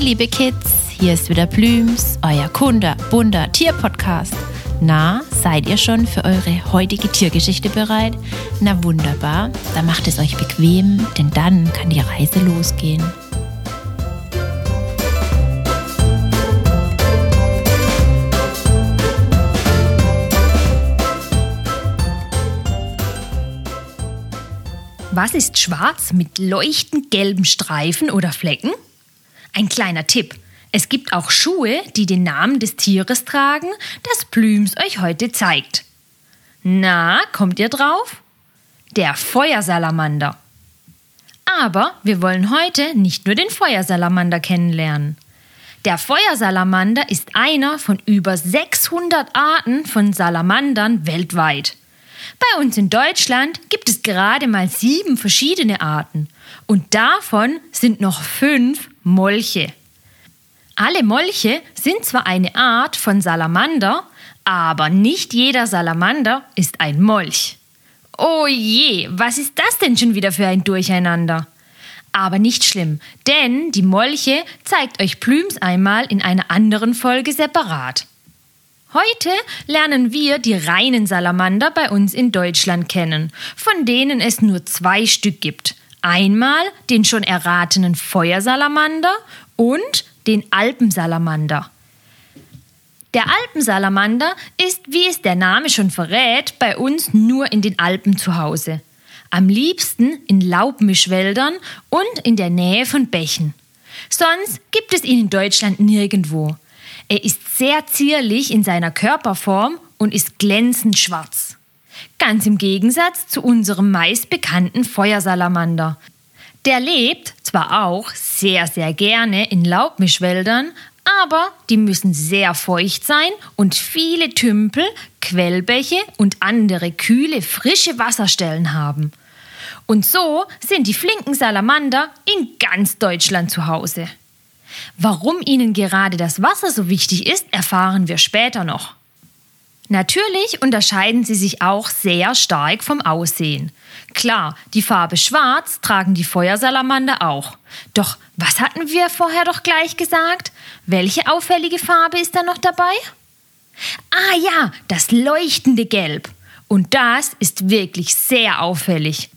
Hey liebe Kids, hier ist wieder Blüms, euer Kunde, bunter Tierpodcast. Na, seid ihr schon für eure heutige Tiergeschichte bereit? Na wunderbar, dann macht es euch bequem, denn dann kann die Reise losgehen. Was ist schwarz mit leuchtend gelben Streifen oder Flecken? Ein kleiner Tipp. Es gibt auch Schuhe, die den Namen des Tieres tragen, das Plüms euch heute zeigt. Na, kommt ihr drauf? Der Feuersalamander. Aber wir wollen heute nicht nur den Feuersalamander kennenlernen. Der Feuersalamander ist einer von über 600 Arten von Salamandern weltweit. Bei uns in Deutschland gibt es gerade mal sieben verschiedene Arten und davon sind noch fünf Molche. Alle Molche sind zwar eine Art von Salamander, aber nicht jeder Salamander ist ein Molch. Oh je, was ist das denn schon wieder für ein Durcheinander? Aber nicht schlimm, denn die Molche zeigt euch Plüms einmal in einer anderen Folge separat. Heute lernen wir die reinen Salamander bei uns in Deutschland kennen, von denen es nur zwei Stück gibt. Einmal den schon erratenen Feuersalamander und den Alpensalamander. Der Alpensalamander ist, wie es der Name schon verrät, bei uns nur in den Alpen zu Hause. Am liebsten in Laubmischwäldern und in der Nähe von Bächen. Sonst gibt es ihn in Deutschland nirgendwo. Er ist sehr zierlich in seiner Körperform und ist glänzend schwarz. Ganz im Gegensatz zu unserem meist bekannten Feuersalamander. Der lebt zwar auch sehr, sehr gerne in Laubmischwäldern, aber die müssen sehr feucht sein und viele Tümpel, Quellbäche und andere kühle, frische Wasserstellen haben. Und so sind die flinken Salamander in ganz Deutschland zu Hause. Warum ihnen gerade das Wasser so wichtig ist, erfahren wir später noch. Natürlich unterscheiden sie sich auch sehr stark vom Aussehen. Klar, die Farbe Schwarz tragen die Feuersalamander auch. Doch was hatten wir vorher doch gleich gesagt? Welche auffällige Farbe ist da noch dabei? Ah ja, das leuchtende Gelb. Und das ist wirklich sehr auffällig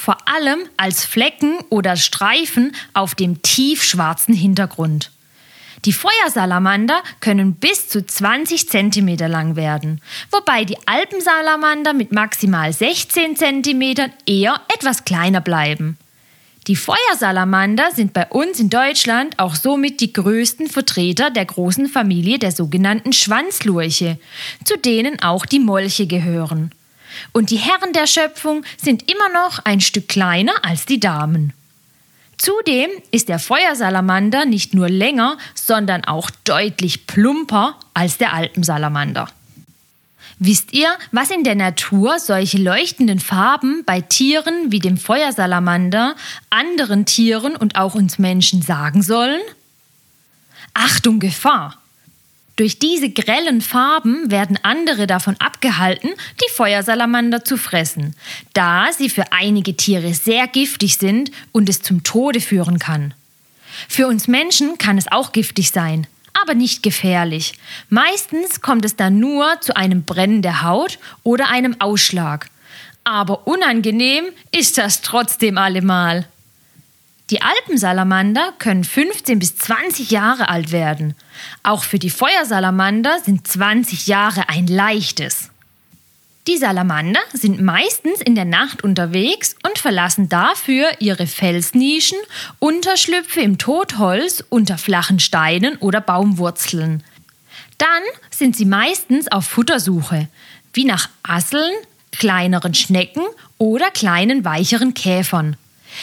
vor allem als Flecken oder Streifen auf dem tiefschwarzen Hintergrund. Die Feuersalamander können bis zu 20 cm lang werden, wobei die Alpensalamander mit maximal 16 cm eher etwas kleiner bleiben. Die Feuersalamander sind bei uns in Deutschland auch somit die größten Vertreter der großen Familie der sogenannten Schwanzlurche, zu denen auch die Molche gehören. Und die Herren der Schöpfung sind immer noch ein Stück kleiner als die Damen. Zudem ist der Feuersalamander nicht nur länger, sondern auch deutlich plumper als der Alpensalamander. Wisst ihr, was in der Natur solche leuchtenden Farben bei Tieren wie dem Feuersalamander, anderen Tieren und auch uns Menschen sagen sollen? Achtung Gefahr! Durch diese grellen Farben werden andere davon abgehalten, die Feuersalamander zu fressen, da sie für einige Tiere sehr giftig sind und es zum Tode führen kann. Für uns Menschen kann es auch giftig sein, aber nicht gefährlich. Meistens kommt es dann nur zu einem Brennen der Haut oder einem Ausschlag. Aber unangenehm ist das trotzdem allemal. Die Alpensalamander können 15 bis 20 Jahre alt werden. Auch für die Feuersalamander sind 20 Jahre ein leichtes. Die Salamander sind meistens in der Nacht unterwegs und verlassen dafür ihre Felsnischen, Unterschlüpfe im Totholz unter flachen Steinen oder Baumwurzeln. Dann sind sie meistens auf Futtersuche, wie nach Asseln, kleineren Schnecken oder kleinen weicheren Käfern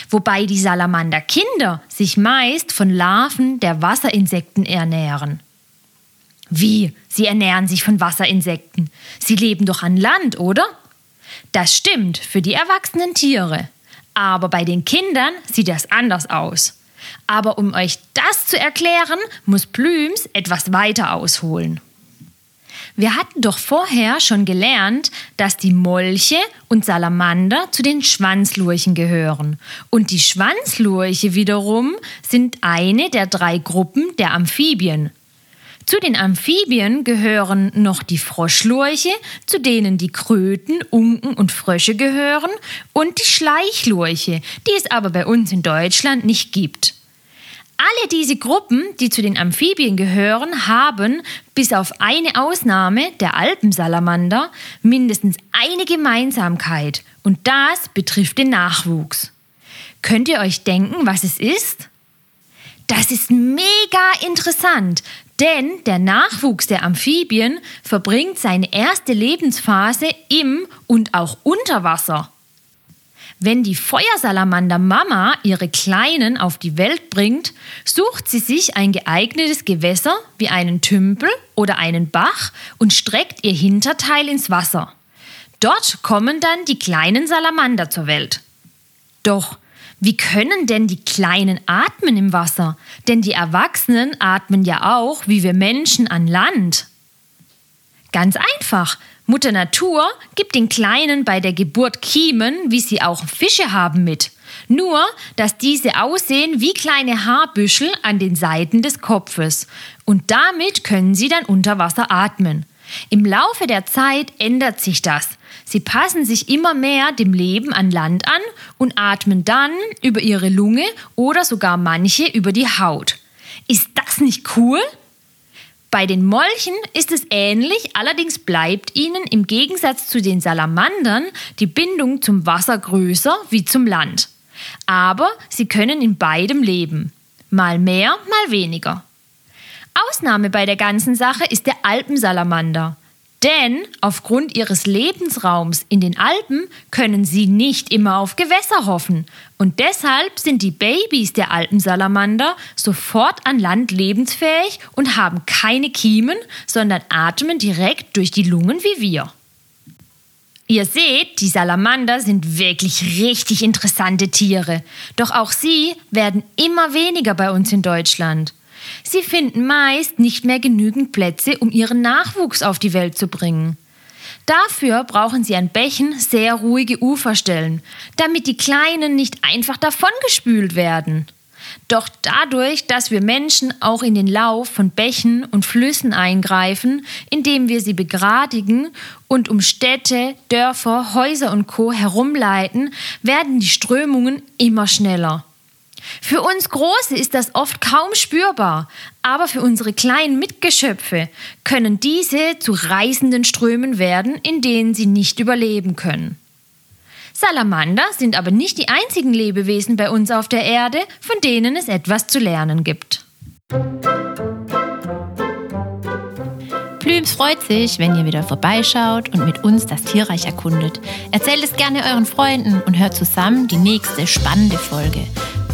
wobei die Salamanderkinder sich meist von Larven der Wasserinsekten ernähren. Wie? Sie ernähren sich von Wasserinsekten. Sie leben doch an Land, oder? Das stimmt für die erwachsenen Tiere. Aber bei den Kindern sieht das anders aus. Aber um euch das zu erklären, muss Blüms etwas weiter ausholen. Wir hatten doch vorher schon gelernt, dass die Molche und Salamander zu den Schwanzlurchen gehören. Und die Schwanzlurche wiederum sind eine der drei Gruppen der Amphibien. Zu den Amphibien gehören noch die Froschlurche, zu denen die Kröten, Unken und Frösche gehören, und die Schleichlurche, die es aber bei uns in Deutschland nicht gibt. Alle diese Gruppen, die zu den Amphibien gehören, haben, bis auf eine Ausnahme, der Alpensalamander, mindestens eine Gemeinsamkeit, und das betrifft den Nachwuchs. Könnt ihr euch denken, was es ist? Das ist mega interessant, denn der Nachwuchs der Amphibien verbringt seine erste Lebensphase im und auch unter Wasser. Wenn die Feuersalamander Mama ihre Kleinen auf die Welt bringt, sucht sie sich ein geeignetes Gewässer wie einen Tümpel oder einen Bach und streckt ihr Hinterteil ins Wasser. Dort kommen dann die kleinen Salamander zur Welt. Doch wie können denn die Kleinen atmen im Wasser? Denn die Erwachsenen atmen ja auch, wie wir Menschen, an Land. Ganz einfach. Mutter Natur gibt den Kleinen bei der Geburt Kiemen, wie sie auch Fische haben, mit. Nur, dass diese aussehen wie kleine Haarbüschel an den Seiten des Kopfes. Und damit können sie dann unter Wasser atmen. Im Laufe der Zeit ändert sich das. Sie passen sich immer mehr dem Leben an Land an und atmen dann über ihre Lunge oder sogar manche über die Haut. Ist das nicht cool? Bei den Molchen ist es ähnlich, allerdings bleibt ihnen im Gegensatz zu den Salamandern die Bindung zum Wasser größer wie zum Land. Aber sie können in beidem leben. Mal mehr, mal weniger. Ausnahme bei der ganzen Sache ist der Alpensalamander. Denn aufgrund ihres Lebensraums in den Alpen können sie nicht immer auf Gewässer hoffen. Und deshalb sind die Babys der Alpensalamander sofort an Land lebensfähig und haben keine Kiemen, sondern atmen direkt durch die Lungen wie wir. Ihr seht, die Salamander sind wirklich richtig interessante Tiere. Doch auch sie werden immer weniger bei uns in Deutschland. Sie finden meist nicht mehr genügend Plätze, um ihren Nachwuchs auf die Welt zu bringen. Dafür brauchen sie an Bächen sehr ruhige Uferstellen, damit die Kleinen nicht einfach davongespült werden. Doch dadurch, dass wir Menschen auch in den Lauf von Bächen und Flüssen eingreifen, indem wir sie begradigen und um Städte, Dörfer, Häuser und Co herumleiten, werden die Strömungen immer schneller. Für uns Große ist das oft kaum spürbar, aber für unsere kleinen Mitgeschöpfe können diese zu reißenden Strömen werden, in denen sie nicht überleben können. Salamander sind aber nicht die einzigen Lebewesen bei uns auf der Erde, von denen es etwas zu lernen gibt. Plüms freut sich, wenn ihr wieder vorbeischaut und mit uns das Tierreich erkundet. Erzählt es gerne euren Freunden und hört zusammen die nächste spannende Folge.